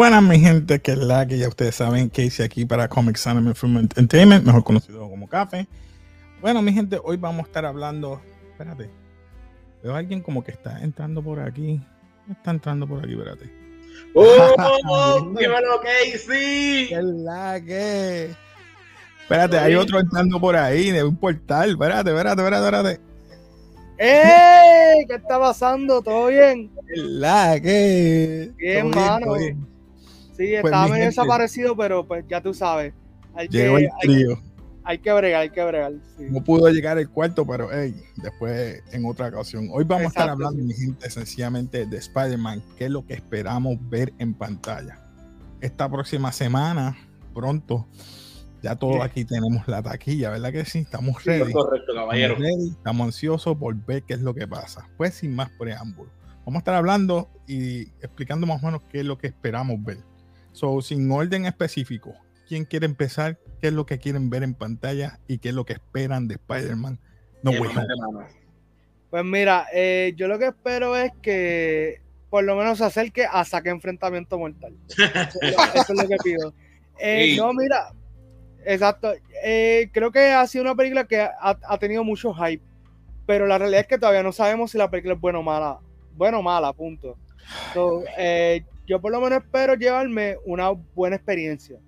Buenas, mi gente, que es la que ya ustedes saben que hice aquí para Comic Anime Film Entertainment, mejor conocido como Café. Bueno, mi gente, hoy vamos a estar hablando. Espérate, veo a alguien como que está entrando por aquí. Está entrando por aquí, espérate. ¡Oh! ¡Dímelo, Casey! ¿Qué es la que? Espérate, hay otro entrando por ahí de un portal. Espérate, espérate, espérate, espérate. ¡Ey! ¿Qué está pasando? ¿Todo bien? ¿Qué es la que? Bien, mano. bien. Sí, Pues, estaba medio desaparecido, pero pues ya tú sabes. Hay que, el hay, trío. hay que bregar, hay que bregar. sí. No pudo llegar el cuarto, pero hey, después en otra ocasión. Hoy vamos a estar hablando, sí. mi gente, sencillamente de Spider-Man, qué es lo que esperamos ver en pantalla. Esta próxima semana, pronto, ya todos Sí. aquí tenemos la taquilla, ¿verdad que sí? Estamos ready. Correcto, caballero. Estamos ready, estamos ansiosos por ver qué es lo que pasa. Pues sin más preámbulo. Vamos a estar hablando y explicando más o menos qué es lo que esperamos ver. So, sin orden específico, ¿quién quiere empezar? ¿Qué es lo que quieren ver en pantalla? ¿Y qué es lo que esperan de Spider-Man? No, mamá. Pues mira, eh, yo lo que espero es que por lo menos se acerque a saque enfrentamiento mortal. Eso es lo, eso es lo que pido. Eh, Sí. No, mira, exacto. Eh, creo que ha sido una película que ha, ha tenido mucho hype, pero la realidad es que todavía no sabemos si la película es buena o mala. Buena o mala, punto. So, eh, yo por lo menos espero llevarme una buena experiencia,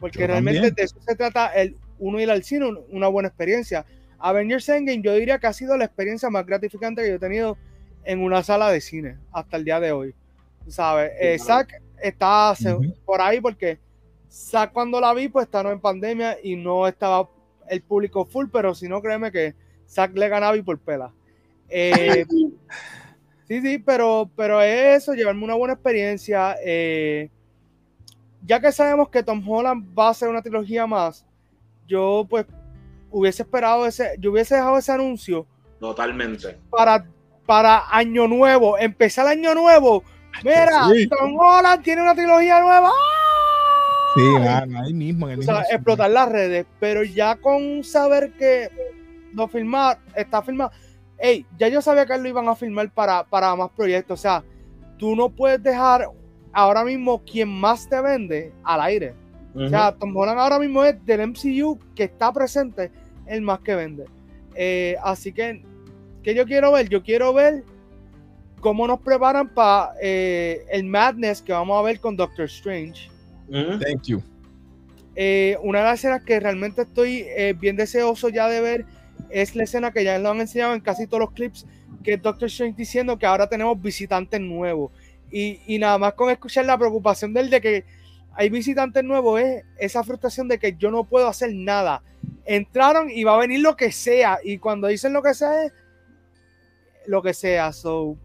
porque Yo realmente también. de eso se trata el uno ir al cine, un- una buena experiencia. Avengers Endgame yo diría que ha sido la experiencia más gratificante que yo he tenido en una sala de cine hasta el día de hoy. ¿Sabes? Eh. Zack está se- Ujú. por ahí porque Zack cuando la vi pues estaba en pandemia y no estaba el público full, pero si no créeme que Zack le ganaba y por pela. Eh, sí, sí, pero, pero es eso, llevarme una buena experiencia. eh, ya que sabemos que Tom Holland va a hacer una trilogía más, yo pues hubiese esperado ese, yo hubiese dejado ese anuncio Totalmente. para, para Año Nuevo, empezar Año Nuevo. Mira, Sí. Tom Holland tiene una trilogía nueva. Sí, mano, ahí mismo. En el O sea, mismo explotar las redes, pero ya con saber que lo filmar, está filmado. Ey, ya yo sabía que lo iban a filmar para, para más proyectos. O sea, tú no puedes dejar ahora mismo quien más te vende al aire. O sea, Tom Holland ahora mismo es del MCU que está presente, el más que vende. Eh, así que, ¿qué yo quiero ver? Yo quiero ver cómo nos preparan para el madness que vamos a ver con Doctor Strange. Thank you. Eh, una de las escenas que realmente estoy eh, bien deseoso ya de ver es la escena que ya lo han enseñado en casi todos los clips, que es Doctor Strange diciendo que ahora tenemos visitantes nuevos. Y, y nada más con escuchar la preocupación de él de que hay visitantes nuevos, es esa frustración de que yo no puedo hacer nada. Entraron y va a venir lo que sea. Y cuando dicen lo que sea, es lo que sea. So,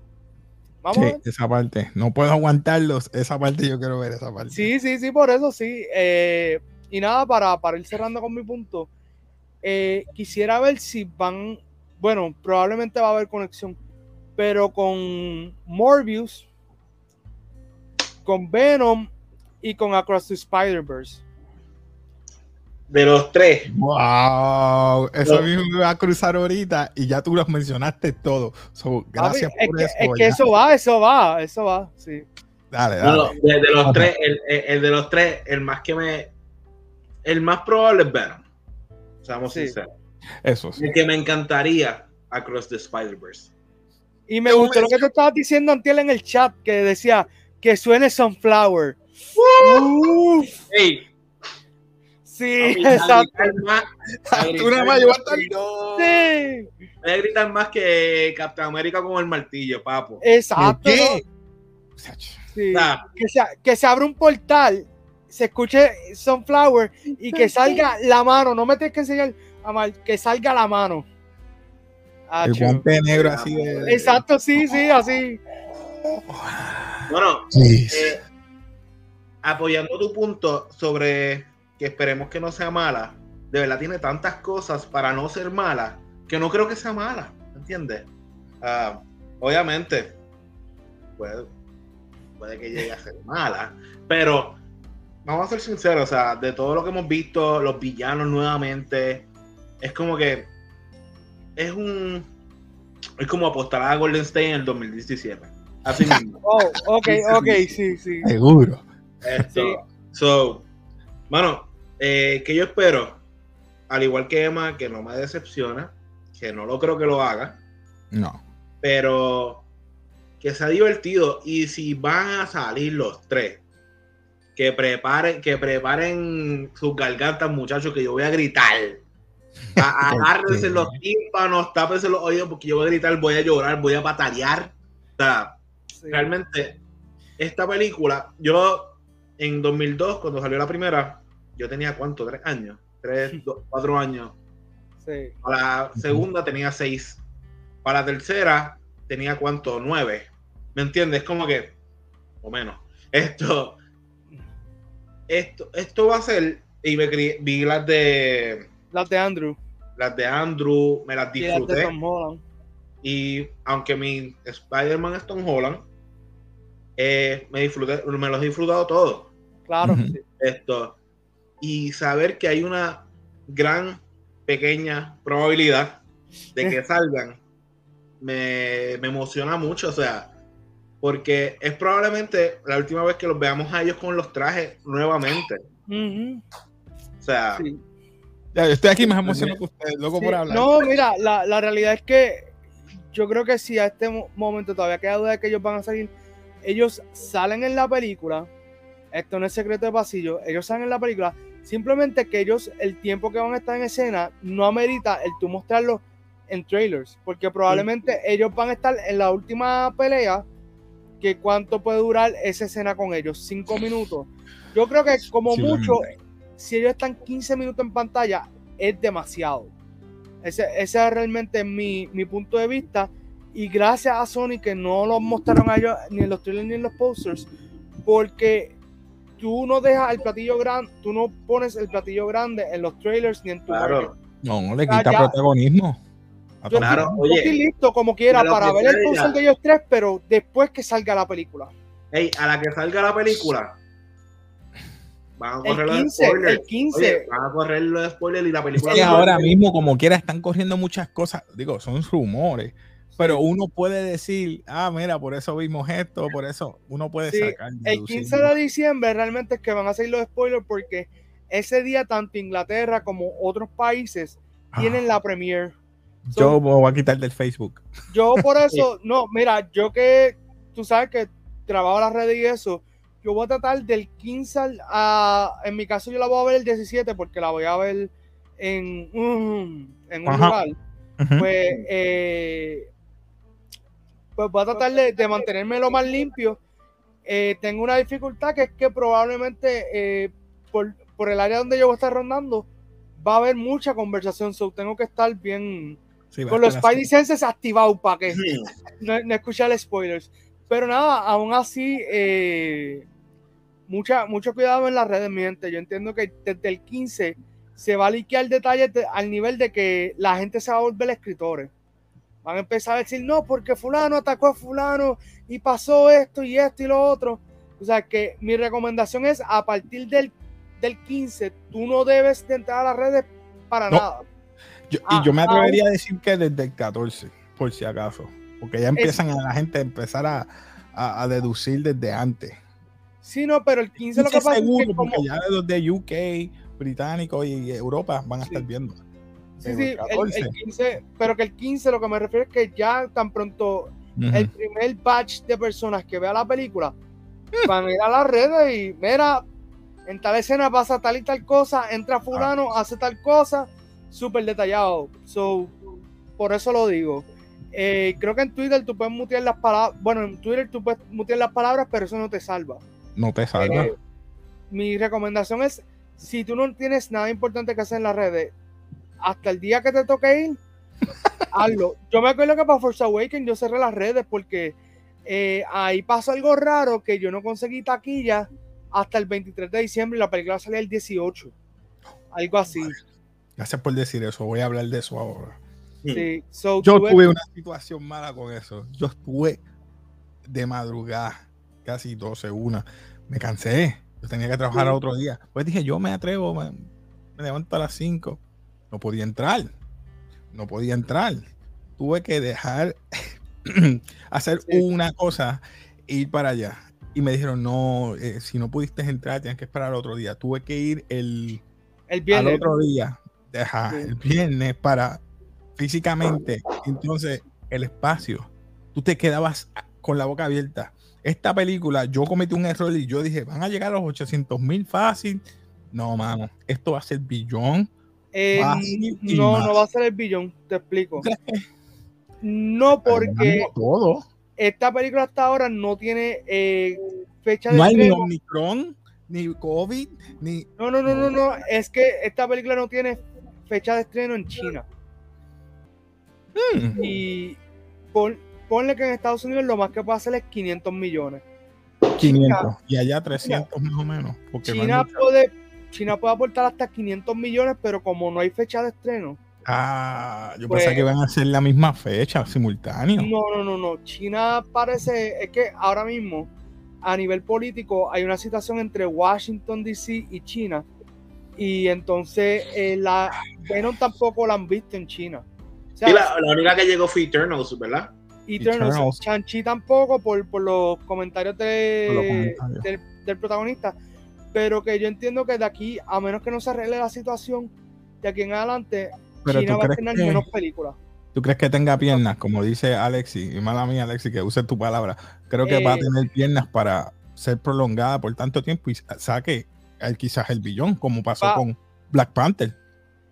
vamos a Sí, ver. esa parte. No puedo aguantarlos. Esa parte yo quiero ver esa parte. Sí, sí, sí, por eso sí. Eh, y nada, para, para ir cerrando con mi punto, eh, quisiera ver si van, bueno, probablemente va a haber conexión, pero con Morbius, con Venom y con Across the Spider-Verse. De los tres. Wow, eso No. mismo me va a cruzar ahorita y ya tú los mencionaste todo. So, gracias es por que, eso. es que eso va, eso va, eso va, sí. Dale, dale. no, de, de los tres, el, el- el de los tres, el más que me. El más probable es Venom. Seamos Sí. sinceros. Eso sí. El que me encantaría Across the Spider-Verse. Y me gustó lo que tú estabas diciendo antiel en el chat, que decía que suene Sunflower. Uf, Hey, sí, exacto. más- a Tú nada más llevaste el. Sí, Voy a gritar más que Captain América con el martillo, papo. exacto. ¿Qué? Sí. Que, se, que se abra un portal, se escuche Sunflower y que salga la mano. No me tienes que enseñar, Amal, que salga la mano. El Acho. guante negro así de. Exacto, sí, sí, así. bueno, eh, apoyando tu punto sobre que esperemos que no sea mala, de verdad tiene tantas cosas para no ser mala que no creo que sea mala, ¿entiendes? Ah, obviamente, puede, puede que llegue a ser mala, pero vamos a ser sinceros, o sea, de todo lo que hemos visto, los villanos nuevamente, es como que es un es como apostar a Golden State en el 2017. Así mismo. Oh, ok, ok, sí, sí. Seguro. Esto. So, bueno, eh, que yo espero, al igual que Emma, que no me decepciona, que no lo creo que lo haga. No. Pero que sea divertido. Y si van a salir los tres, que preparen, que preparen sus gargantas, muchachos, que yo voy a gritar. Agárrense los tímpanos, tápense los oídos, porque yo voy a gritar, voy a llorar, voy a patalear. O sea, realmente, esta película, yo en 2002, cuando salió la primera, yo tenía cuánto, tres años, tres, cuatro años. Sí. Para la segunda tenía seis. Para la tercera tenía cuánto, nueve. ¿Me entiendes? Como que, o menos. Esto, esto, esto va a ser, y me vi las de... Las de Andrew. Las de Andrew, me las disfruté. Y, las de Tom Holland. y aunque mi Spider-Man es Tom Holland, eh, me, disfruté, me los he disfrutado todos. Claro. Sí. Esto. Y saber que hay una gran, pequeña probabilidad de que salgan, me, me emociona mucho. O sea, porque es probablemente la última vez que los veamos a ellos con los trajes nuevamente. O sea, Sí. Ya, yo estoy aquí más emocionado que ustedes, loco Sí, por hablar. No, mira, la, la realidad es que yo creo que si a este mo- momento todavía queda duda de que ellos van a salir, ellos salen en la película, esto no es secreto de pasillo, ellos salen en la película, simplemente que ellos, el tiempo que van a estar en escena, no amerita el tú mostrarlo en trailers, porque probablemente ellos van a estar en la última pelea, que cuánto puede durar esa escena con ellos, cinco minutos. Yo creo que como mucho, si ellos están 15 minutos en pantalla, es demasiado. Ese, ese es realmente mi, mi punto de vista. Y gracias a Sony que no lo mostraron a ellos ni en los trailers ni en los posters, porque tú no dejas el platillo grande, tú no pones el platillo grande en los trailers ni en tu claro. No, no le Ah, quita ya. protagonismo. Yo, Claro, yo oye, estoy listo como quiera para ver el ya. de ellos tres, pero después que salga la película. Ey, a la que salga la película, van a El correr los 15, spoilers. el 15. Oye, van a correr los spoilers y la película. Es que ahora mismo, como quiera, están corriendo muchas cosas. Digo, son rumores. Pero uno puede decir, ah, mira, por eso vimos esto, por eso uno puede Sí, sacar. El deducir. 15 de diciembre realmente es que van a salir los spoilers porque ese día tanto Inglaterra como otros países Ah, tienen la premiere. Yo me voy a quitar del Facebook. Yo por eso, no, mira, yo que tú sabes que trabajo las redes y eso, yo voy a tratar del 15 al, a, en mi caso yo la voy a ver el 17 porque la voy a ver en, un- en un lugar. Pues, eh, pues voy a tratar de, de mantenerme lo más limpio. Eh, tengo una dificultad que es que probablemente eh, por, por el área donde yo voy a estar rondando va a haber mucha conversación, so tengo que estar bien Sí, con los Spidey. Senses activados para que Ujú. no, no escuchar spoilers. Pero nada, aún así, eh, mucha, mucho cuidado en las redes, mi gente. Yo entiendo que desde el 15 se va a liquear detalles de- al nivel de que la gente se va a volver escritores. Van a empezar a decir, no, porque fulano atacó a fulano y pasó esto y esto y lo otro. O sea que mi recomendación es a partir del, del 15, tú no debes de entrar a las redes para No. nada. Yo- Ah, y yo me ah, atrevería a decir que desde el 14, por si acaso. Porque ya empiezan a la gente a empezar a, a- a deducir desde antes. Sí, no, pero el 15 lo que pasa es que como, porque ya los de UK, británicos y Europa van a Sí. estar viendo. Sí, sí, el el, 14. el 15, pero que el 15 lo que me refiero es que ya tan pronto el primer batch de personas que vea la película van a ir a las redes y mira, en tal escena pasa tal y tal cosa, entra fulano, hace tal cosa, súper detallado. So, por eso lo digo. Eh, creo que en Twitter tú puedes mutear las palabras, bueno, en Twitter tú puedes mutear las palabras, pero eso no te salva. No te salga. Eh, mi recomendación es, si tú no tienes nada importante que hacer en las redes, hasta el día que te toque ir, hazlo. Yo me acuerdo que para Force Awakens yo cerré las redes porque eh, ahí pasó algo raro que yo no conseguí taquilla hasta el 23 de diciembre y la película salía el 18. Algo así. Gracias por decir eso. Voy a hablar de eso ahora. Sí. So, Yo tuve- tuve una situación mala con eso. Yo estuve de madrugada, casi 12, una. Me cansé. Yo tenía que trabajar Sí. al otro día. Pues dije, yo me atrevo, me, me levanto a las 5. No podía entrar. No podía entrar. Tuve que dejar hacer Sí. una cosa e ir para allá. y me dijeron, no, eh, si no pudiste entrar, tienes que esperar otro día. Tuve que ir el, El al otro día, ajá, Sí. el viernes para físicamente. Entonces, el espacio, tú te quedabas con la boca abierta. Esta película, yo cometí un error y yo dije, van a llegar a los 800 mil fácil. No, mano, esto va a ser billón. Eh, no, más. no va a ser el billón, te explico. No porque todo. esta película hasta ahora no tiene eh, fecha de No hay ni estreno. Omicron, ni COVID, ni. No, no, no, no, no. Es que esta película no tiene fecha de estreno en China. Mm, Y pon- ponle que en Estados Unidos lo más que puede hacer es 500 millones. 500 y allá 300 más o menos. Porque China puede, China puede aportar hasta 500 millones, pero como no hay fecha de estreno. Ah, yo Pues- pensaba que iban a hacer la misma fecha, simultáneo. No, no, no, no. China parece, es que ahora mismo a nivel político hay una situación entre Washington DC y China. Y entonces eh, la Venom tampoco la han visto en China. O sea, Y la, la única que llegó fue Eternals, ¿verdad? Eternals, Eternals. Shang-Chi tampoco por, por los comentarios, de- Por los comentarios. Del, del protagonista. Pero que yo entiendo que de aquí, a menos que no se arregle la situación, de aquí en adelante, Pero China va a tener que, menos películas. tú crees que tenga piernas, como dice Alexi, y mala mía, Alexi, que use tu palabra. Creo que va a Eh, tener piernas para ser prolongada por tanto tiempo y saque quizás el billón, como pasó con Black Panther.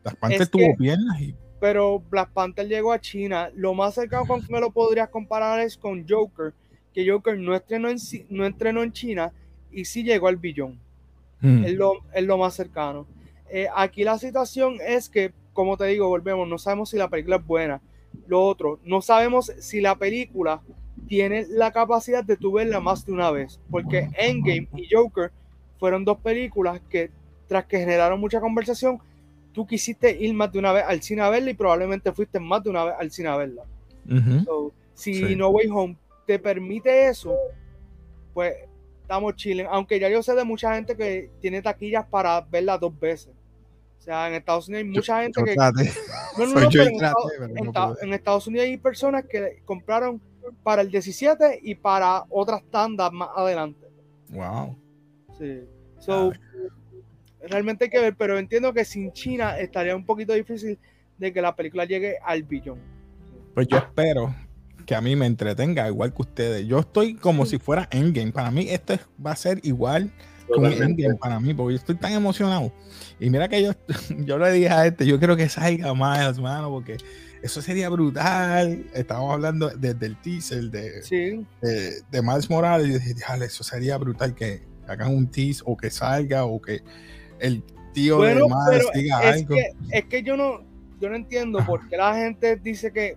Black Panther Es tuvo que- piernas y pero Black Panther llegó a China. Lo más cercano con que me lo podrías comparar es con Joker, que Joker no estrenó en, no estrenó en China y sí llegó al billón. mm, Es lo, es lo más cercano. Eh, aquí la situación es que, como te digo, volvemos, no sabemos si la película es buena. Lo otro, no sabemos si la película tiene la capacidad de tú verla más de una vez, porque Endgame y Joker fueron dos películas que, tras que generaron mucha conversación, tú quisiste ir más de una vez al cine a verla y probablemente fuiste más de una vez al cine a verla. So, si Sí. No Way Home te permite eso, pues estamos chilling. Aunque ya yo sé de mucha gente que tiene taquillas para verla dos veces. O sea, en Estados Unidos hay mucha gente Yo que. traté. No, no, pero en, traté, Estados, pero en no en Estados Unidos hay personas que compraron para el 17 y para otras tandas más adelante. Wow. Sí. So, realmente hay que ver, pero entiendo que sin China estaría un poquito difícil de que la película llegue al billón. Pues yo espero que a mí me entretenga igual que ustedes. Yo estoy como si fuera Endgame. Para mí esto es- va a ser igual con Totalmente. Endgame para mí, porque yo estoy tan emocionado. Y mira que yo, yo le dije a este, yo quiero que salga más, mano, porque eso sería brutal. Estábamos hablando desde el teaser de, Sí. de, de Miles Morales y yo dije, "Diale, eso sería brutal que hagan un tease o que salga o que el tío Bueno, de pero diga es algo. que, es que yo no, yo no entiendo por qué la gente dice que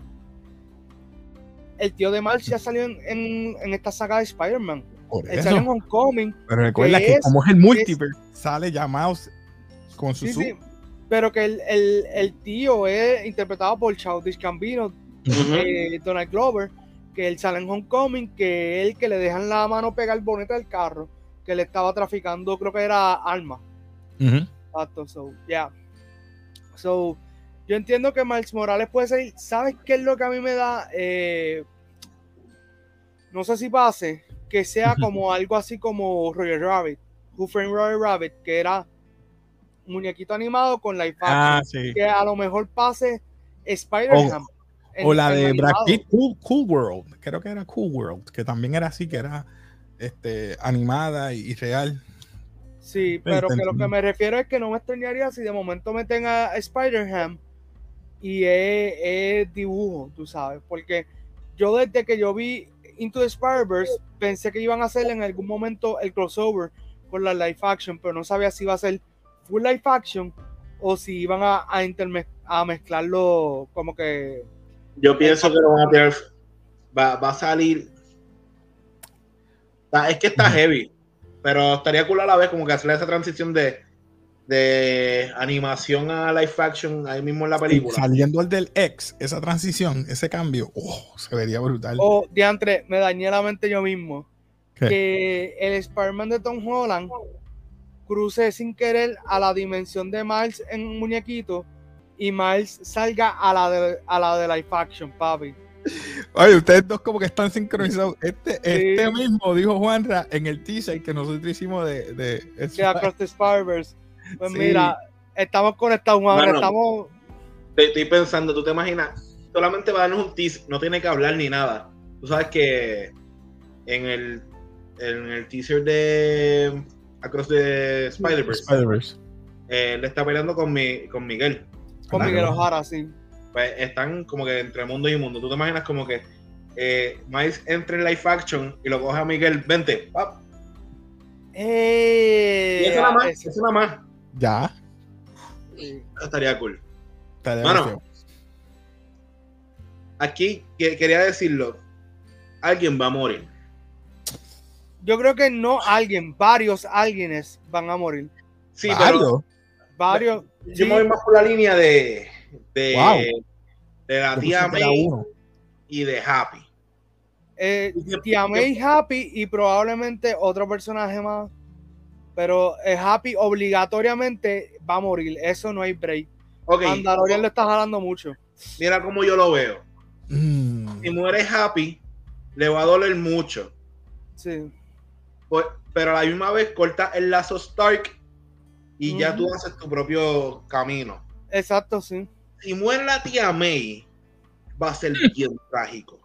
el tío de Miles ya salió en, en, en esta saga de Spider-Man. Él eso. salió en Homecoming. Pero recuerda que que es- como es el multiverse, sale ya Miles con su Sí, sí, pero que el, el, el tío es interpretado por Childish Gambino, eh, Donald Glover, que él sale en Homecoming, que él que le dejan la mano pegar el bonete del carro, que le estaba traficando, creo que era armas. Ujú. Exacto, so, yeah. So, yo entiendo que Miles Morales puede ser. ¿Sabes qué es lo que a mí me da? Eh, no sé si pase, que sea como algo así como Roger Rabbit, Who Framed Roger Rabbit, que era un muñequito animado con live action. Ah, sí. Que a lo mejor pase Spider-Man. O la de Brad animado. Pitt, cool, Cool World. Creo que era Cool World, que también era así, que era este, animada y, y real. Sí, pero que lo que me refiero es que no me extrañaría si de momento meten a Spider-Ham y es, es dibujo, tú sabes, porque yo desde que yo vi Into the Spider-Verse pensé que iban a hacer en algún momento el crossover con la live action, pero no sabía si iba a ser full live action o si iban a, a, interme- a mezclarlo como que... Yo pienso que lo van a tener. Va, va a salir. Está- Es que está heavy. Pero estaría cool a la vez como que hacer esa transición de, de animación a live action ahí mismo en la Y película. saliendo el del ex, esa transición, ese cambio, oh, se vería brutal. Oh, diantre, me dañé la mente yo mismo. ¿Qué? que el Spider-Man de Tom Holland cruce sin querer a la dimensión de Miles en un muñequito y Miles salga a la de, a la de live action, papi. Oye, ustedes dos como que están sincronizados. Este, este mismo dijo Juanra en el teaser que nosotros hicimos de, de sí, Across the Spider-Verse. Pues mira, estamos conectados, Juanra, estamos... Estoy pensando, ¿tú te imaginas? Solamente va a darnos un teaser, no tiene que hablar ni nada. Tú sabes que en el, en el teaser de Across the Spider-Verse, eh, le está peleando con, mi, con Miguel. Con Miguel Ojara, sí pues están como que entre mundo y mundo. Tú te imaginas como que eh, Miles entre en live action y lo coge a Miguel, vente, pap. Eh, y eso nada más, nada más. Ya. estaría cool. bueno, aquí quería decirlo. Alguien va a morir. Yo creo que no alguien, varios alguienes van a morir. Sí, ¿Varios? varios. Yo me voy más por la línea de de, de la tía May y de Happy. Eh, tía May, Happy y probablemente otro personaje más. Pero Happy obligatoriamente va a morir. Eso no hay break. Okay. Mandalorian lo está jalando mucho. Mira cómo yo lo veo. Mm. Si muere Happy, le va a doler mucho. Sí. Pues, pero a la misma vez corta el lazo Stark y ya tú haces tu propio camino. Exacto, sí si muere la tía May, va a ser bien trágico.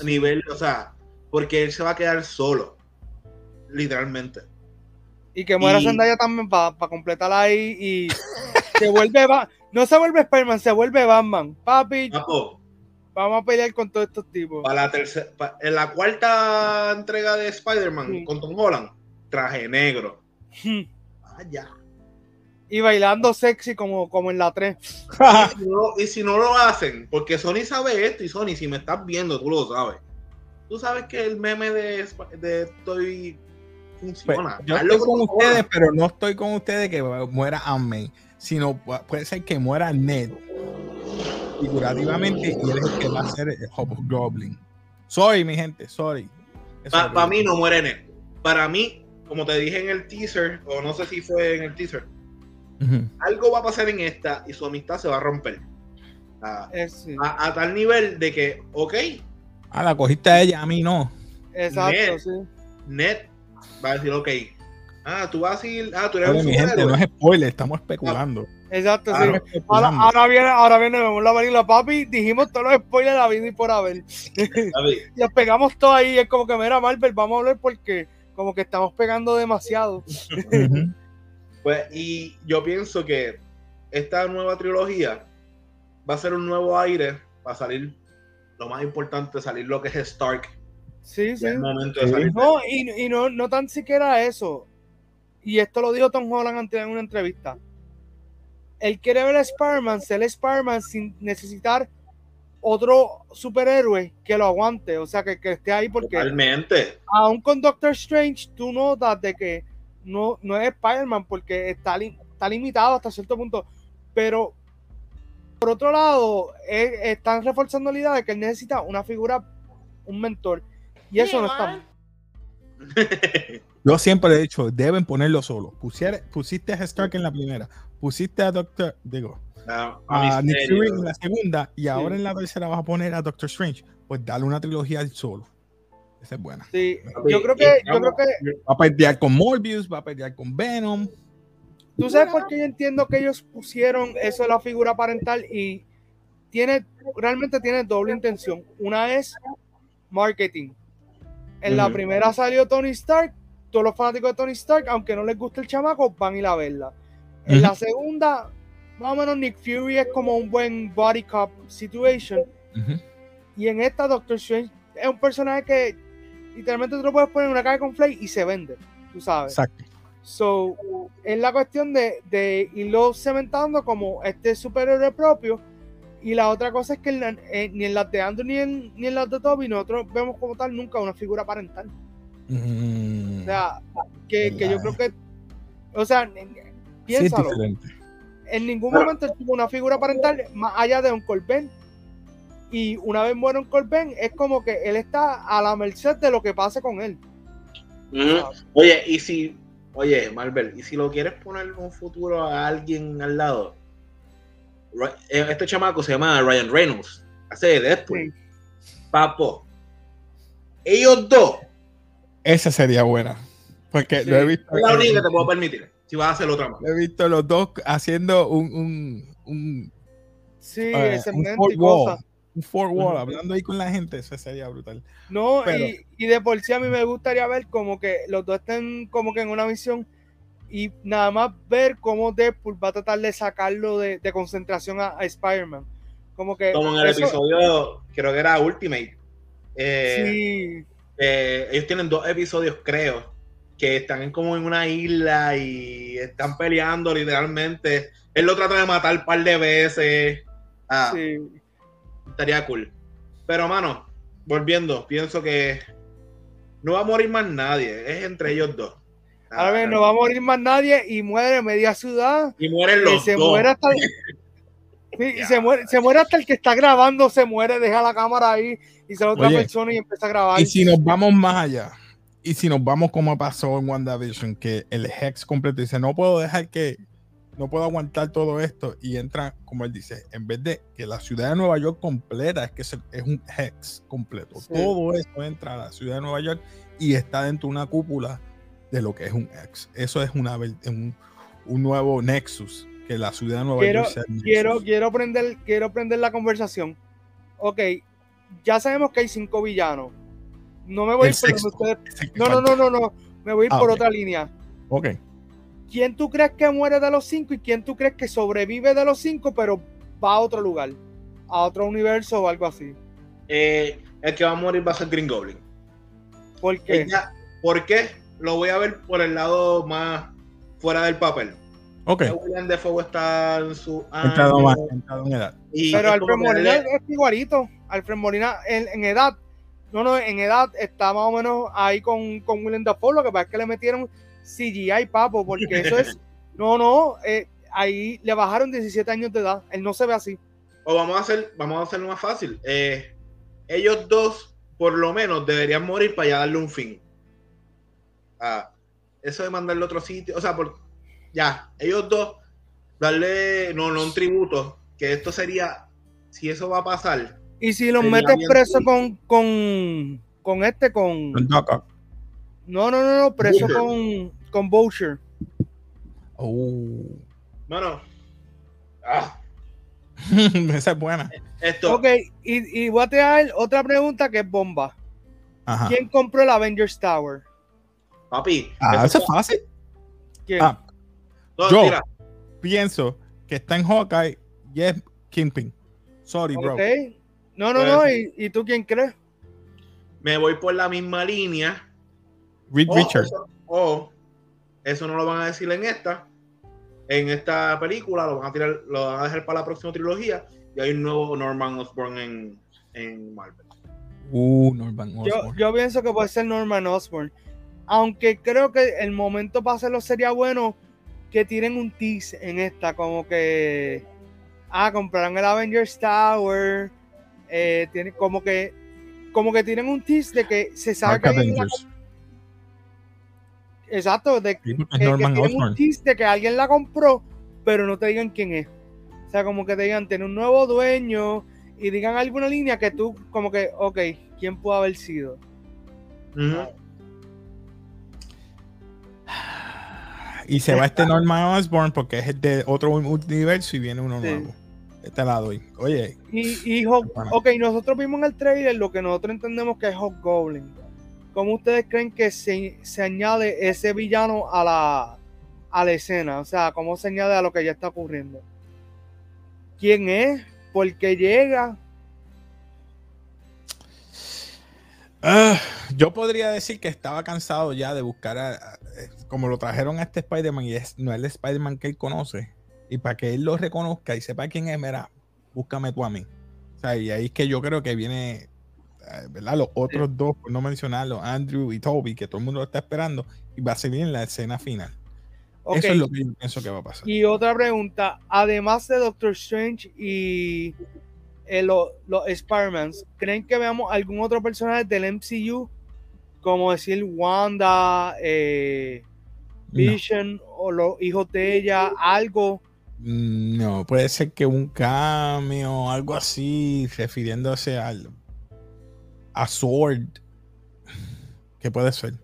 A nivel, o sea, porque él se va a quedar solo. Literalmente. Y que muera Zendaya también para completarla ahí y se vuelve. no se vuelve Spider-Man, se vuelve Batman. Papi. Vamos a pelear con todos estos tipos. Para la tercera, en la cuarta entrega de Spider-Man con Tom Holland, traje negro. Vaya y bailando sexy como, como en la 3. y, si no, lo hacen, porque Sony sabe esto y Sony, si me estás viendo, tú lo sabes. Tú sabes que el meme de, de estoy funciona. Pues, yo estoy con ustedes, pero no estoy con ustedes que muera May, sino puede ser que muera Ned figurativamente y él es el que va a ser el Goblin. Sorry, mi gente, sorry. Para mí no muere Ned. Para mí, como te dije en el teaser, o no sé si fue en el teaser, algo va a pasar en esta y su amistad se va a romper. A, tal nivel de que, ok. Ah, la cogiste a ella, a mí no. Exacto, Ned, sí. Va a decir, ok. Ah, tú vas a ir. Ah, tú eres un mi gente, no es spoiler, estamos especulando. Exacto, sí. Ahora, viene, ahora viene, vemos la película, papi. Dijimos todos los spoilers de la vida y por haber. y nos pegamos todo ahí. Es como que, mira, Marvel, vamos a hablar porque como que estamos pegando demasiado. Pues, y yo pienso que esta nueva trilogía va a ser un nuevo aire para salir, lo más importante, salir lo que es Stark. Sí, sí. No, y, no, no tan siquiera eso. Y esto lo dijo Tom Holland antes en una entrevista. Él quiere ver a Spider-Man, ser Spider-Man sin necesitar otro superhéroe que lo aguante, o sea, que, que esté ahí porque realmente aún con Doctor Strange tú notas de que no, no es Spider-Man porque está, está limitado hasta cierto punto. Pero por otro lado, están reforzando la idea de que él necesita una figura, un mentor. Y eso no está. Yo siempre he dicho, deben ponerlo solo. pusiste a Stark en la primera, pusiste a Doctor, digo, a, Nick Fury en la segunda, y ahora en la tercera vas a poner a Doctor Strange. Pues dale una trilogía al solo. Esa es buena. Sí, yo creo que, yo creo que va a pelear con Morbius, va a pelear con Venom. ¿Tú sabes por qué yo entiendo que ellos pusieron eso de la figura parental y tiene realmente tiene doble intención? Una es marketing. En la primera salió Tony Stark, todos los fanáticos de Tony Stark, aunque no les guste el chamaco, van a ir a verla. En la segunda, más o menos Nick Fury es como un buen body cop situation. Y en esta Doctor Strange es un personaje que literalmente tú lo puedes poner en una caja con Flay y se vende, tú sabes. Exacto. So, es la cuestión de, de irlo cementando como este superhéroe propio. Y la otra cosa es que eh, ni en las de Andrew ni en, ni en las de Toby nosotros vemos como tal nunca una figura parental. Mm. o sea, que, que, yo creo que, o sea, piénsalo. en ningún momento tuvo una figura parental más allá de un Colben y una vez muere un Corben, es como que él está a la merced de lo que pase con él. Oye, y si, oye, Marvel, y si lo quieres poner un futuro a alguien al lado, eh, este chamaco se llama Ryan Reynolds, hace de Deadpool. Papo, ellos dos, Esa sería buena. Porque Sí. lo he visto. es la única que te puedo permitir. Si vas a hacer otra más. Lo he visto los dos haciendo un, un, un, Sí, eh, ese un y cosas. Un fourth wall, hablando ahí con la gente. Eso sería brutal. No, Pero- y, y de por sí a mí me gustaría ver como que los dos estén como que en una misión y nada más ver cómo Deadpool va a tratar de sacarlo de, de concentración a, a Spider-Man. Como que. Como en el eso- episodio, creo que era Ultimate. Eh, Sí, eh, ellos tienen dos episodios, creo, que están en- como en una isla y están peleando literalmente. Él lo trata de matar un par de veces. Ah, sí. Estaría cool. Pero, mano, volviendo, pienso que no va a morir más nadie, es entre ellos dos. Ahora Ah, bien, no va a morir más nadie y muere media ciudad. Y mueren Y los se dos. muere hasta. Sí, y se muere, se muere hasta el que está grabando, se muere, deja la cámara ahí y sale otra Oye, persona y empieza a grabar. Y si nos vamos más allá, y si nos vamos como pasó en WandaVision, que el Hex completo dice, no puedo dejar que, no puedo aguantar todo esto, y entra, como él dice, en vez de que la ciudad de Nueva York completa, es que es, un Hex completo. Sí. Todo eso entra a la ciudad de Nueva York y está dentro de una cúpula de lo que es un Hex. Eso es una, un, un nuevo Nexus, que la ciudad de Nueva quiero, York sea quiero, Nexus. quiero prender, quiero prender la conversación. Ok, ya sabemos que hay cinco villanos. No me voy El por donde sexto. ustedes- Es el que No, no, no, no, no. Me voy a ir Ah, por otra línea. Ok. ¿Quién tú crees que muere de los cinco y quién tú crees que sobrevive de los cinco, pero va a otro lugar? A otro universo o algo así. Eh, el que va a morir va a ser Green Goblin. ¿Por qué? Ella- ¿Por qué? Lo voy a ver por el lado más fuera del papel. Ok. William Defoe está en su Entrado, más, entrado en edad. y Pero Alfred Molina es igualito. Alfred Molina en, en edad. No, no, en edad está más o menos ahí con, con Willem Dafoe. Lo que pasa es que le metieron CGI, papo, porque eso es. No, no, eh, ahí le bajaron 17 años de edad. Él no se ve así. O vamos a hacer, vamos a hacerlo más fácil. Eh, ellos dos, por lo menos, deberían morir para ya darle un fin. Ah, eso de mandarle a otro sitio, o sea, por, ya, ellos dos, darle, no, no un tributo, que esto sería, si eso va a pasar, Y si los metes preso con, con, con este, con. No, no, no, no, preso con, con Boucher. Oh. bueno, ah, Esa es buena. esto, Ok, y, y voy a traer otra pregunta que es bomba. Ajá. ¿Quién compró el Avengers Tower? papi, Ah, eso es fácil. ¿Quién? Ah, no, yo. mira, pienso que está en Hawkeye y es Kingpin. Sorry, bro. Ok. No, no, Pues- no. ¿Y, y tú quién crees? me voy por la misma línea, Reed o Richards. eso, o eso no lo van a decir en esta, en esta película, lo van a tirar, lo van a dejar para la próxima trilogía, y hay un nuevo Norman Osborn en, en Marvel. Uh, Norman Osborn. yo pienso que puede ser Norman Osborn. Aunque creo que el momento para hacerlo sería bueno que tiren un tease en esta, como que ah, comprarán el Avengers Tower. eh, tiene, como que como que tienen un tease de que se sabe Dark que Avengers. Exacto, de Sí, que, es que Norman tienen un de que alguien la compró, pero no te digan quién es. O sea, como que te digan, tiene un nuevo dueño y digan alguna línea que tú, como que, ok, ¿quién puede haber sido? Y se va este Norman Osborn porque es de otro universo y viene uno Sí. nuevo. Este lado. y- Oye, Y, y Bueno. ok, nosotros vimos en el trailer lo que nosotros entendemos que es Hobgoblin. ¿Cómo ustedes creen que se, se añade ese villano a la, a la escena? O sea, ¿cómo se añade a lo que ya está ocurriendo? ¿Quién es? ¿Por qué llega? ah, yo podría decir que estaba cansado ya de buscar a, eh, como lo trajeron a este Spider-Man y es, no es el Spider-Man que él conoce. Y para que él lo reconozca y sepa quién es, mira, búscame tú a mí. O sea, y ahí es que yo creo que viene, ¿verdad? Los otros dos, por no mencionarlo, Andrew y Toby, que todo el mundo lo está esperando, y va a salir en la escena final. Eso es lo que yo pienso que va a pasar. Y otra pregunta, además de Doctor Strange y eh, lo- los Spider-Mans, ¿creen que veamos algún otro personaje del MCU? Como decir Wanda, eh, No. Vision o los hijos de ella, algo. Mm, No, puede ser que un cambio, algo así, refiriéndose al. A Sword. ¿Qué puede ser?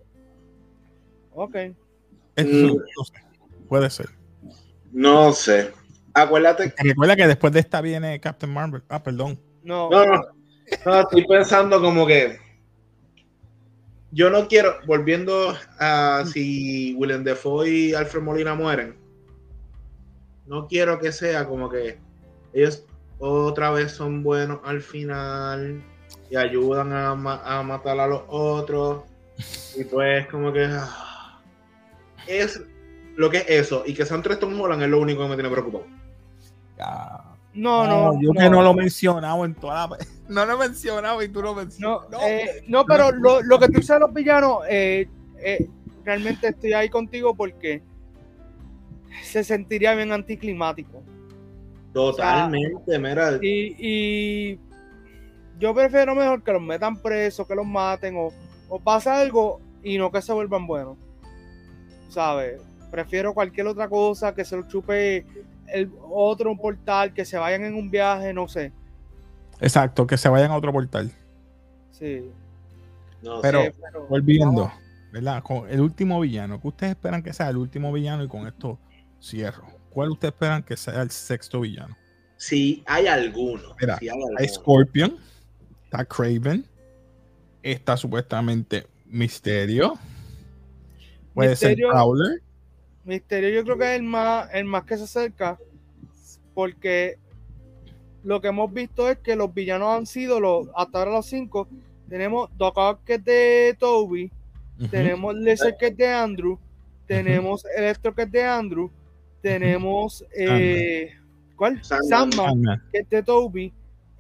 Ok. Eso, Mm. no sé. Puede ser. No sé. Acuérdate. Recuerda que después de esta viene Captain Marvel. Ah, perdón. No. No, no. No, estoy pensando como que. Yo no quiero. Volviendo a si Willem Dafoe y Alfred Molina mueren. No quiero que sea como que ellos otra vez son buenos al final y ayudan a, ma- a matar a los otros. Y pues, como que. ah, Es lo que es eso. Y que sean tres Tom Holland es lo único que me tiene preocupado. Ah, No, no. yo que no lo he mencionado en toda la. No lo he mencionado y tú lo No, mencionas. No, eh, no, pero lo, lo que tú dices de los villanos, eh, eh, realmente estoy ahí contigo porque se sentiría bien anticlimático. Totalmente, mira. Y, y yo prefiero mejor que los metan presos, que los maten o, o pasa algo y no que se vuelvan buenos. ¿Sabes? Prefiero cualquier otra cosa, que se lo chupe el otro portal, que se vayan en un viaje, no sé. Exacto, que se vayan a otro portal. Sí. No Pero- sé. Sí, pero- Volviendo, ¿verdad? Con el último villano. ¿Qué ustedes esperan que sea el último villano? Y con esto cierro. ¿Cuál ustedes esperan que sea el sexto villano? Si hay alguno. Mira, si hay Hay alguno. Scorpion, está Craven, está supuestamente Misterio, puede ser Prowler. Misterio yo creo que es el más, el más que se acerca porque lo que hemos visto es que los villanos han sido los hasta ahora los cinco. Tenemos Doc Ock que es de Toby, tenemos Lizard que es de Andrew, tenemos Electro que es de Andrew, tenemos eh, ¿cuál? Sandman. Sandman que es de Toby.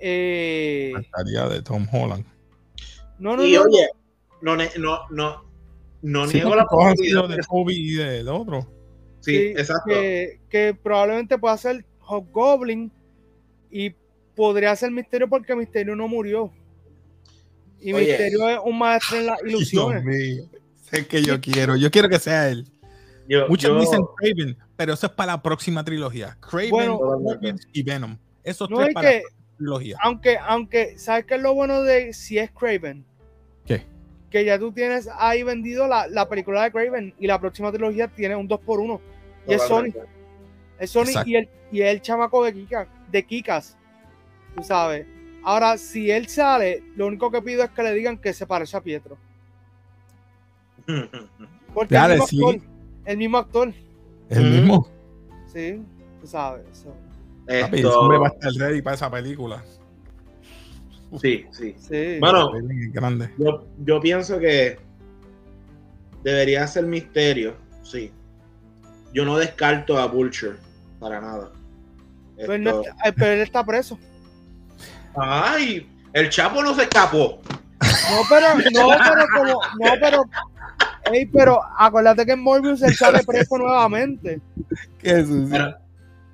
Eh, de Tom Holland. no, no, Y no, oye, no, no, no, no Sí, niego la posibilidad. de Toby y del otro. Sí, Sí, exacto. que, que probablemente pueda ser Hobgoblin y podría ser Misterio porque Misterio no murió. Y Oye. Misterio es un maestro en las ilusiones. Dios mío, sé que yo quiero. Yo quiero que sea él. Yo- Muchos yo- dicen Craven, pero eso es para la próxima trilogía. Craven, Bueno, y Venom. Esos No tres es para que, la trilogía. aunque, aunque, ¿sabes qué es lo bueno de si es Craven? ¿Qué? Que ya tú tienes ahí vendido la, la película de Craven y la próxima trilogía tiene un 2x1. Y es Sony. Es Sony Exacto. y el, y el chamaco de, Kika, de Kikas. Tú sabes. Ahora, si él sale, lo único que pido es que le digan que se parece a Pietro. Porque Dale, el, mismo sí. actor, el mismo actor, El Mm. mismo. sí, tú sabes. so, Papi, Esto- hombre va a estar ready para esa película. Sí, sí. sí. Bueno, grande. yo, yo pienso que debería ser misterio, sí. Yo no descarto a Vulture para nada. pero, él no está, pero él está preso. Ay, el Chapo no se escapó. No, pero, no, pero como, no, pero, ey, pero acuérdate que en Morbius él sale preso nuevamente. Qué sucio. Pero,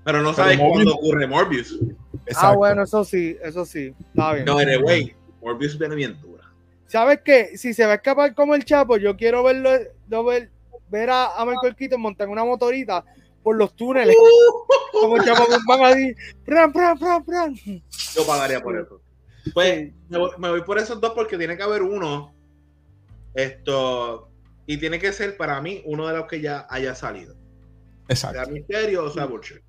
pero no sabes cuándo ocurre Morbius. Ah, Exacto. bueno, eso sí, eso sí, está bien. No, anyway, Morbius viene bien dura. ¿Sabes qué? Si se va a escapar como el Chapo, yo quiero verlo, no ver, ver a, a Michael Keaton montar una motorita por los túneles. Como el Chapo van así, pran, pran, pran, pran. Yo pagaría por eso. Pues me voy, me voy por esos dos porque tiene que haber uno. Esto. Y tiene que ser para mí uno de los que ya haya salido. Sea Exacto. Misterio o sea Vulture.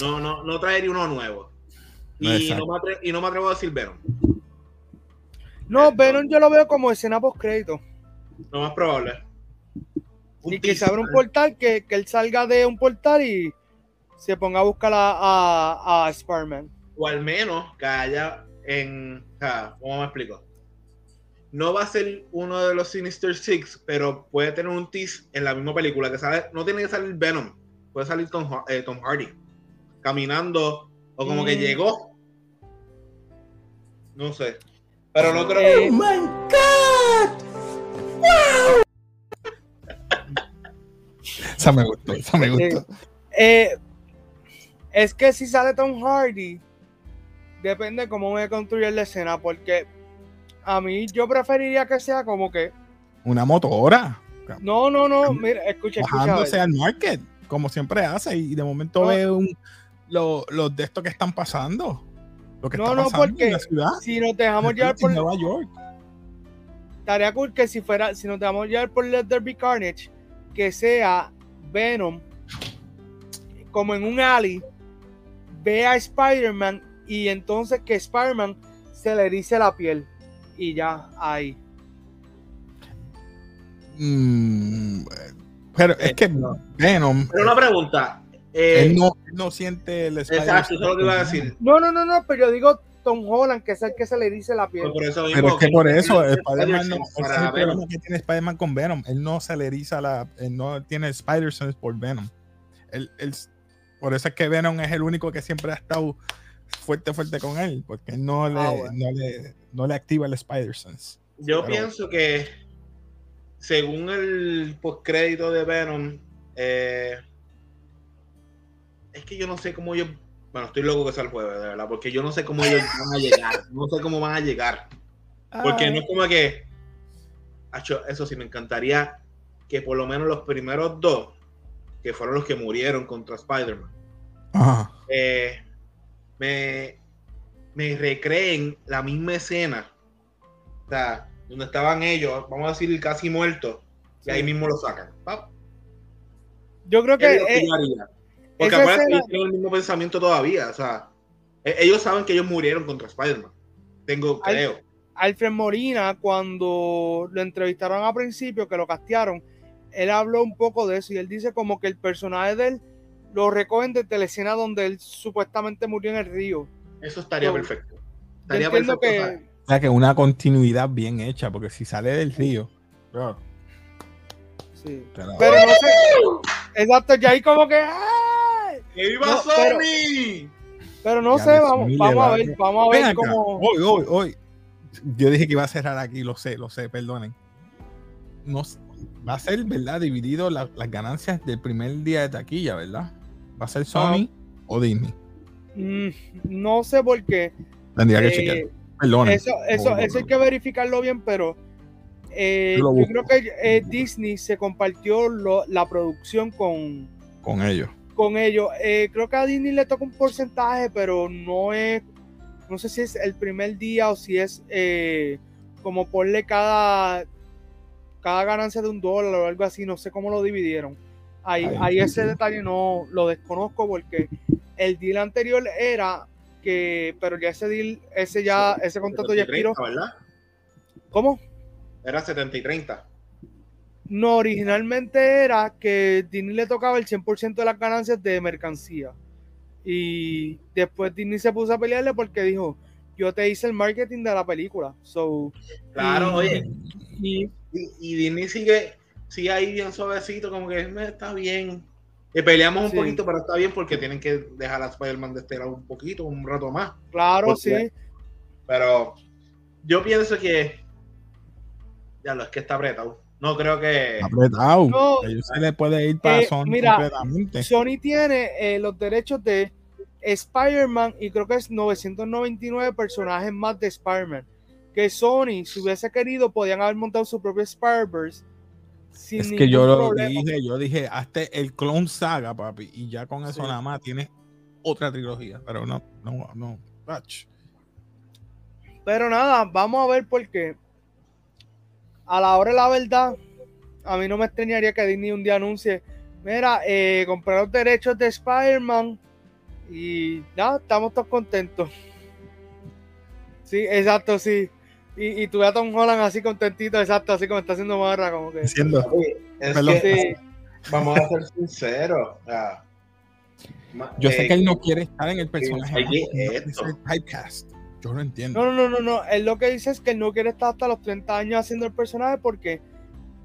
No, no, no traería uno nuevo. Y no, me atre- y no me atrevo a decir Venom. No, Venom yo lo veo como escena post crédito. Lo más probable. Un Y que se abra un portal, que, que él salga de un portal y se ponga a buscar a, a, a Spider-Man. O al menos que haya en. o sea, ¿Cómo me explico? No va a ser uno de los Sinister Six, pero puede tener un tease en la misma película. que sale, No tiene que salir Venom. Puede salir Tom, eh, Tom Hardy. Caminando. O como que Mm. llegó. No sé. Pero no creo Eh, Esa me gustó, esa me gustó. eh, es que si sale Tom Hardy, depende cómo voy a construir la escena, porque a mí yo preferiría que sea como que. Una motora. No, no, no, mira, escucha, escucha. bajándose al market, como siempre hace, y de momento No. ve un, lo- los de estos que están pasando. Lo que No, está no, pasando porque en la ciudad. Si nos dejamos llevar por. en Nueva York. estaría cool que si fuera, si nos dejamos llevar por Let There Be Carnage, que sea Venom como en un alley, ve a Spider-Man y entonces que Spider-Man se le erice la piel y ya ahí. Mm, pero es que Venom, Pero una pregunta. Eh, él no, él no siente el Spider- exacto, eso es lo que iba a decir. No, no, no, no, pero yo digo Tom Holland, que es el que se le erice la piel. Por eso mismo Pero es que por eso el Spider-Man no, Spider-Sense ese es para el problema Venom. que tiene Spider-Man con Venom. Él no se le eriza la, él no tiene Spider-Sense por Venom. Él, él- por eso es que Venom es el único que siempre ha estado fuerte, fuerte con él, porque él no le, Ah, bueno. no le, no le activa el Spider-Sense. Yo Pero- pienso que según el postcrédito de Venom, eh, es que yo no sé cómo ellos. Bueno, estoy loco que sea el jueves, de verdad, porque yo no sé cómo ellos van a llegar. No sé cómo van a llegar. Porque no es como que. Eso sí, me encantaría que por lo menos los primeros dos, que fueron los que murieron contra Spider-Man, eh, me, me recreen la misma escena. O sea, donde estaban ellos, vamos a decir, casi muertos, y ahí mismo lo sacan. ¡Pap! Yo creo ¿Qué que es lo que eh, yo haría? Porque escena- ellos tienen el mismo pensamiento todavía. O sea, e- ellos saben que ellos murieron contra Spider-Man. Tengo, creo. Alfred Molina, cuando lo entrevistaron al principio, que lo castearon, él habló un poco de eso y él dice como que el personaje de él lo recogen desde la escena donde él supuestamente murió en el río. Eso estaría perfecto. Estaría entiendo perfecto. que. O sea que una continuidad bien hecha, porque si sale del río, bro, sí. pero- Pero no sé. Exacto, ya ahí como que. ¡ay! ¡Que viva No, Sony! Pero no Ya sé, vamos, a ver, que- vamos a ver acá, cómo. Hoy, hoy, hoy. Yo dije que iba a cerrar aquí, lo sé, lo sé, perdonen. No, va a ser, ¿verdad? Dividido la- las ganancias del primer día de taquilla, ¿verdad? ¿Va a ser Sony o Disney? Mm, no sé por qué. Tendría que Eh, chequear. Perdonen. Eso, eso, eso hay que verificarlo bien, pero eh, Yo creo que eh, Disney se compartió lo- la producción con, Con ellos. Con ellos. Eh, creo que a Disney le toca un porcentaje, pero no es, no sé si es el primer día o si es eh, como ponle cada, cada ganancia de un dólar o algo así, no sé cómo lo dividieron. Ahí, Ay, ahí sí, ese detalle no lo desconozco porque el deal anterior era que, pero ya ese deal, ese ya, ese contrato ya 70 y expiró. 30, ¿verdad? ¿Cómo? Era 70 y 30. No, originalmente era que Disney le tocaba el 100% de las ganancias de mercancía. Y después Disney se puso a pelearle porque dijo, yo te hice el marketing de la película. So, Claro, y- oye. y Y, y Disney sigue, sigue ahí bien suavecito, como que "Me, está bien. Y peleamos un Sí. poquito, pero está bien porque tienen que dejar a Spider-Man de este lado un poquito, un rato más. claro, Porque- sí. Pero yo pienso que. Ya lo es que está apretado. No creo que. Apretado. No. A ellos se le puede ir para Eh, Sony mira, completamente. Sony tiene eh, los derechos de Spider-Man y creo que es 999 personajes más de Spider-Man. Que Sony, si hubiese querido, podían haber montado su propio Spider-Verse. Es que yo lo problema. dije, yo dije, hazte el Clone Saga, papi, y ya con eso Sí. nada más tienes otra trilogía, pero no, no, no. Pero nada, vamos a ver porque a la hora de la verdad, a mí no me extrañaría que Disney un día anuncie, mira, eh, compré los derechos de Spider-Man y nada, estamos todos contentos. Sí, exacto, sí. Y, y tú ves a Tom Holland así contentito, exacto, así como está haciendo barra, como que... Diciendo, Oye, es que Sí, vamos a ser sinceros. o sea, ma- yo sé eh, que él no quiere estar en el personaje. quiere esto. ser typecast. Yo lo entiendo. No, no, no, no, no. Él lo que dice es que él no quiere estar hasta los 30 años haciendo el personaje porque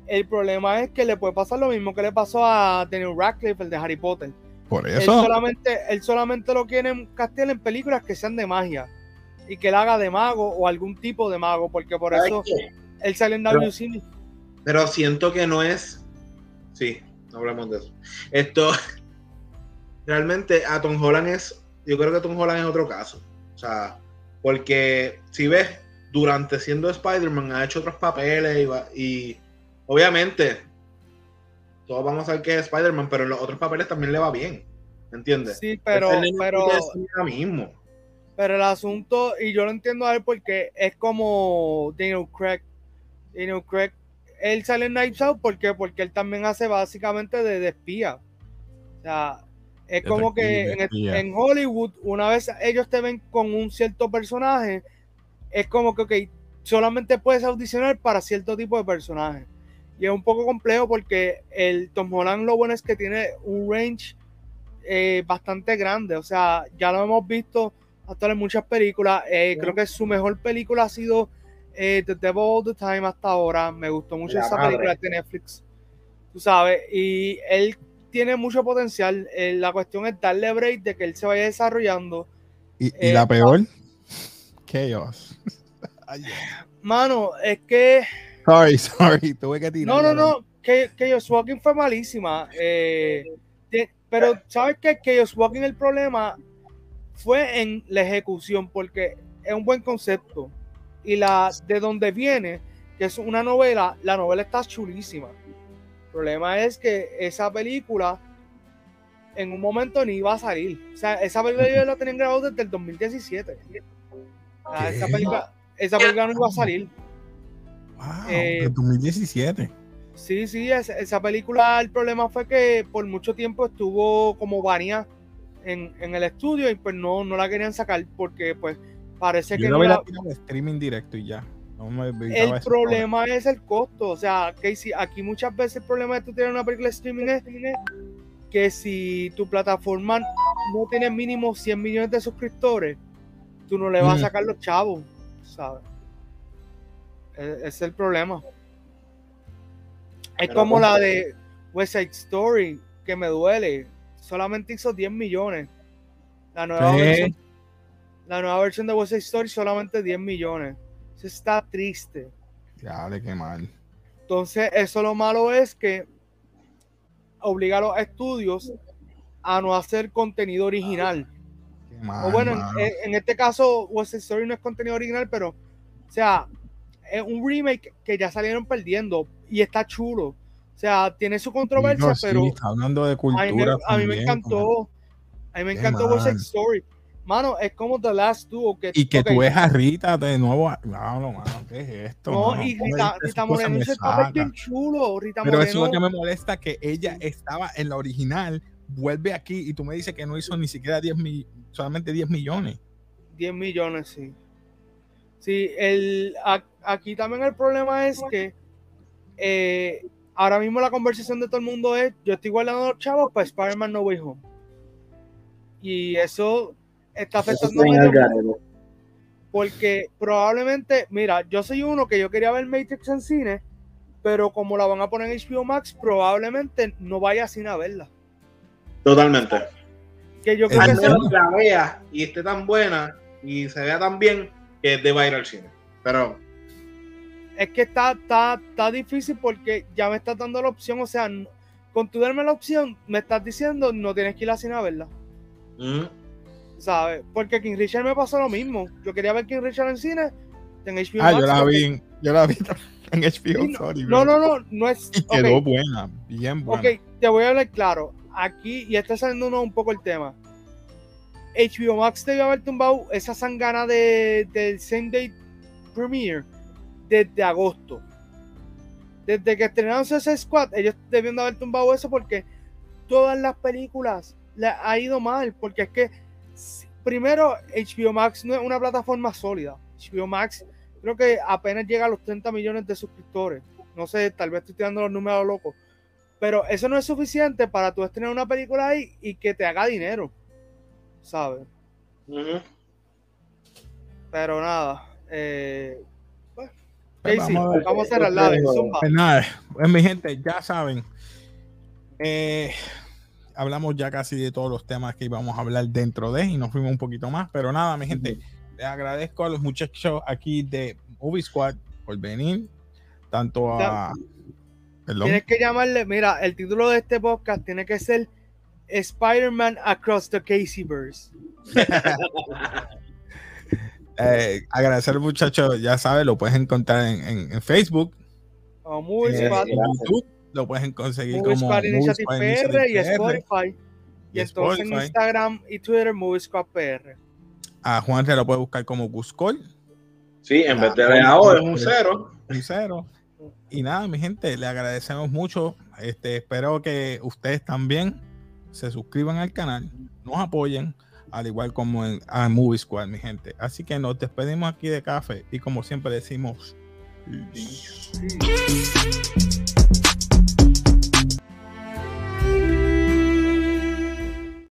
el problema es que le puede pasar lo mismo que le pasó a Daniel Radcliffe, el de Harry Potter. Por Él eso, solamente, él solamente lo quiere castear en películas que sean de magia y que él haga de mago o algún tipo de mago, porque por ¿sabes eso qué? él sale en Pero-. Pero siento que no es. Sí, no hablemos de eso. Esto. Realmente a Tom Holland es. Yo creo que Tom Holland es otro caso. O sea, porque si ves, durante siendo Spider-Man ha hecho otros papeles y, va- y obviamente todos vamos a saber que es Spider-Man, pero en los otros papeles también le va bien. ¿Me entiendes? Sí, pero, Este pero, ahora mismo. pero el asunto, y yo lo entiendo a él porque es como Daniel Craig. Daniel Craig, él sale en Knives Out, ¿por qué? Porque él también hace básicamente de, de espía. O sea, es como que en, Hollywood, una vez ellos te ven con un cierto personaje, es como que, ok, solamente puedes audicionar para cierto tipo de personaje. Y es un poco complejo porque el Tom Holland lo bueno es que tiene un range eh, bastante grande. O sea, ya lo hemos visto actuar en muchas películas. Eh, Creo que su mejor película ha sido eh, The Devil All the Time hasta ahora. Me gustó mucho La esa madre. película de Netflix. Tú sabes, y él tiene mucho potencial. Eh, la cuestión es darle break de que él se vaya desarrollando. Y, y Eh, la peor, Chaos. Ay. Mano, es que. sorry, sorry, tuve que tirar. No, no, no. Que, que Josh Walking fue malísima. eh, de- pero, ¿sabes qué? Que Josh Walking el problema fue en la ejecución, porque es un buen concepto. Y la de donde viene, que es una novela, la novela está chulísima. El problema es que esa película en un momento ni iba a salir. O sea, esa película yo la tenían grabada desde el 2017. O sea, esa película, esa película no iba a salir. Wow, eh, de 2017. Sí, sí, esa, esa película, el problema fue que por mucho tiempo estuvo como varia en, en el estudio y pues no, no la querían sacar porque pues parece que Yo no lo la- tirado streaming directo y ya. No me evitaba el problema es el costo. O sea, que si aquí muchas veces el problema de tú tener una película de streaming es que si tu plataforma no tiene mínimo 100 millones de suscriptores, tú no le vas Mm. a sacar los chavos, ¿sabes? E- Ese es el problema. Es Pero como la de West Side Story, que me duele. Solamente hizo 10 millones. La nueva, versión, la nueva versión de West Side Story solamente 10 millones. Eso está triste. Ya, de qué mal. Entonces, eso lo malo es que obliga a los estudios a no hacer contenido original. Qué mal. o bueno, en, este caso, West Story no es contenido original, pero, o sea, es un remake que ya salieron perdiendo y está chulo. O sea, tiene su controversia, Digo, sí, pero está hablando de a mí, me, cultura. a mí me encantó. como- A mí me encantó West. Story. Mano, es como The Last Duo. Que, Y que tú ves a Rita de nuevo. No, no, mano, ¿qué es esto? No, mano? y Rita, Rita Moreno hizo el papel saca. bien chulo. Rita Pero eso es lo Moreno. que me molesta, que ella estaba en la original, vuelve aquí y tú me dices que no hizo ni siquiera 10 mil, solamente 10 millones. 10 millones, sí. Sí, el, aquí también el problema es que eh, ahora mismo la conversación de todo el mundo es, yo estoy guardando los chavos para Spider-Man No Way Home. Y eso está afectando a porque probablemente, mira, yo soy uno que yo quería ver Matrix en cine, pero como la van a poner en HBO Max, probablemente no vaya sin a verla. Totalmente. Que yo creo Es que Al eso- menos la vea y esté tan buena y se vea tan bien que deba ir al cine. Pero es que está, está, está difícil porque ya me estás dando la opción, o sea, con tu darme la opción, me estás diciendo no tienes que ir a cine a verla, mm, ¿sabes? Porque King Richard me pasó lo mismo. Yo quería ver King Richard en cine, en HBO Ah, Max, yo la vi, en- yo la vi en HBO, no, sorry, No, no, no, no es. Y quedó buena, bien buena. ok, te voy a hablar claro. Aquí, y está saliendo un poco el tema. HBO Max debió haber tumbado esa sangana de, del Same Day Premiere desde agosto. Desde que estrenaron Suicide Squad, ellos debieron de haber tumbado eso porque todas las películas le ha ido mal. Porque es que, primero, HBO Max no es una plataforma sólida. HBO Max creo que apenas llega a los 30 millones de suscriptores. No sé, tal vez estoy tirando los números a lo loco. Pero eso no es suficiente para tú estrenar una película ahí y que te haga dinero. ¿Sabes? Pero nada. Eh, pues, Pues Casey, vamos a ver. vamos a cerrar la de Zumba. Pues nada, pues mi gente, ya saben. eh, hablamos ya casi de todos los temas que íbamos a hablar dentro de y nos fuimos un poquito más. Pero nada, mi gente, les agradezco a los muchachos aquí de Movie Squad por venir. Tanto a. Perdón. Tienes que llamarle, mira, el título de este podcast tiene que ser Spider-Man Across the Caseyverse. Eh, agradecer al muchacho, ya sabes, lo puedes encontrar en, en- en Facebook, O Movie eh, en YouTube, lo puedes conseguir Movie como Squad Movie Initiative Squad PR Initiative y Spotify. Y y entonces en. Instagram y Twitter, Movie Squad PR. A Juan se lo puede buscar como Guscol, Sí, en Ah, vez de AO es un cero. un cero. Y nada, mi gente, le agradecemos mucho. Este, espero que ustedes también se suscriban al canal, nos apoyen, al igual como en a Movie Squad, mi gente. Así que nos despedimos aquí de café y como siempre decimos. Sí.